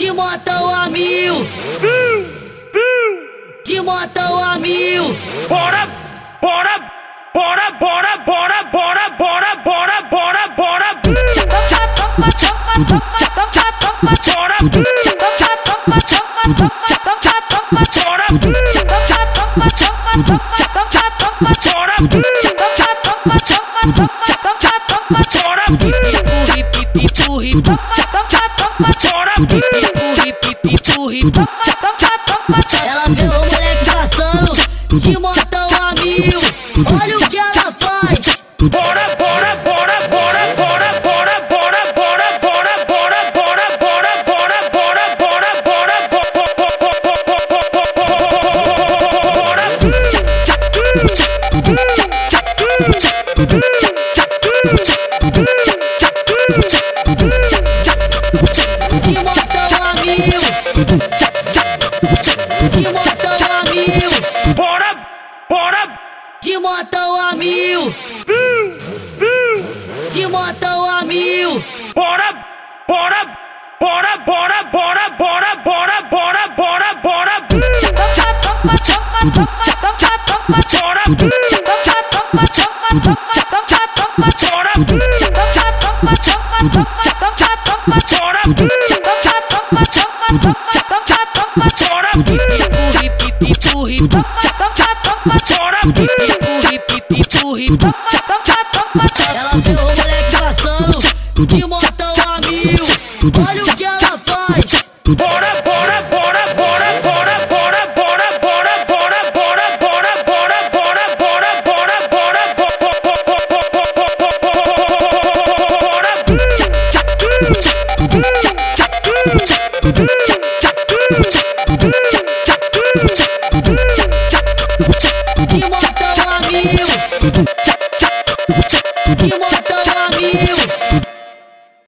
de motão a mil. De motão a mil. Bora, bora, bora, bora, bora, bora, bora, bora, bora, bora. Ela vê o moleque passando de motão a mil. Olha o que ela faz. Bora, bora, bora, bora, bora, bora, bora, bora, bora, bora, bora, bora, bora, bora, bora, De motão a mil. Bora, bora, De motão a mil. De motão a mil. bora, bora, bora, bora, bora, bora, bora, bora, bora, bora, Ela vê o moleque passando de motão a mil. Olha o que ela faz. tu, tchá, tchá, tu, tchá, tchá, tchá, tchá, tchá,